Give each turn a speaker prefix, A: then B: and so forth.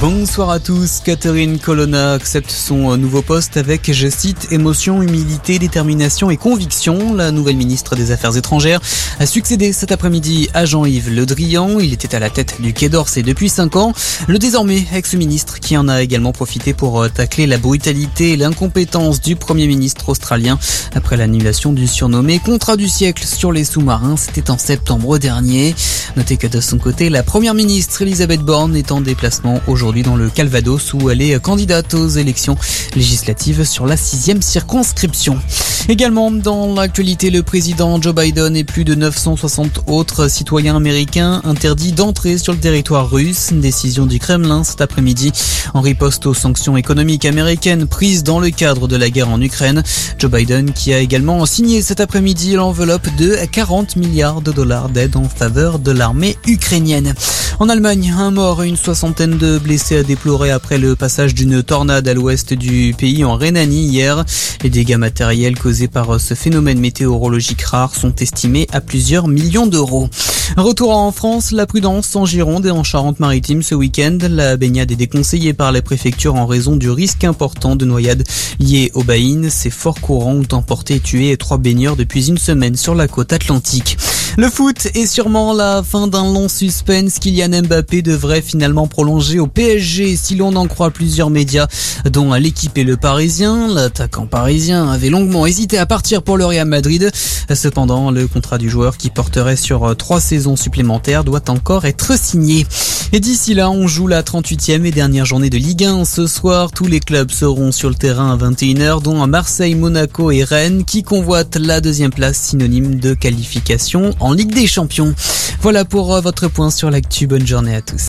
A: Bonsoir à tous. Catherine Colonna accepte son nouveau poste avec, je cite, émotion, humilité, détermination et conviction. La nouvelle ministre des Affaires étrangères a succédé cet après-midi à Jean-Yves Le Drian. Il était à la tête du Quai d'Orsay depuis 5 ans. Le désormais ex-ministre qui en a également profité pour tacler la brutalité et l'incompétence du premier ministre australien après l'annulation du surnommé contrat du siècle sur les sous-marins. C'était en septembre dernier. Notez que de son côté, la première ministre Elisabeth Borne est en déplacement aujourd'hui dans le Calvados où elle est candidate aux élections législatives sur la sixième circonscription. Également dans l'actualité, le président Joe Biden et plus de 960 autres citoyens américains interdits d'entrer sur le territoire russe. Une décision du Kremlin cet après-midi en riposte aux sanctions économiques américaines prises dans le cadre de la guerre en Ukraine. Joe Biden qui a également signé cet après-midi l'enveloppe de 40 milliards de dollars d'aide en faveur de l'armée ukrainienne. En Allemagne, un mort et une soixantaine de blessés à déplorer après le passage d'une tornade à l'ouest du pays en Rhénanie hier. Les dégâts matériels par ce phénomène météorologique rare sont estimés à plusieurs millions d'euros. Retour en France, la prudence en Gironde et en Charente-Maritime ce week-end. La baignade est déconseillée par les préfectures en raison du risque important de noyade lié aux baïnes. Ces forts courants ont emporté et tué trois baigneurs depuis une semaine sur la côte atlantique. Le foot est sûrement la fin d'un long suspense. Kylian Mbappé devrait finalement prolonger au PSG si l'on en croit plusieurs médias, dont l'équipe et le Parisien. L'attaquant parisien avait longuement hésité à partir pour le Real Madrid. Cependant, le contrat du joueur qui porterait sur trois saisons supplémentaires doit encore être signé. Et d'ici là, on joue la 38e et dernière journée de Ligue 1. Ce soir, tous les clubs seront sur le terrain à 21h, dont à Marseille, Monaco et Rennes, qui convoitent la deuxième place synonyme de qualification en Ligue des Champions. Voilà pour votre point sur l'actu. Bonne journée à tous.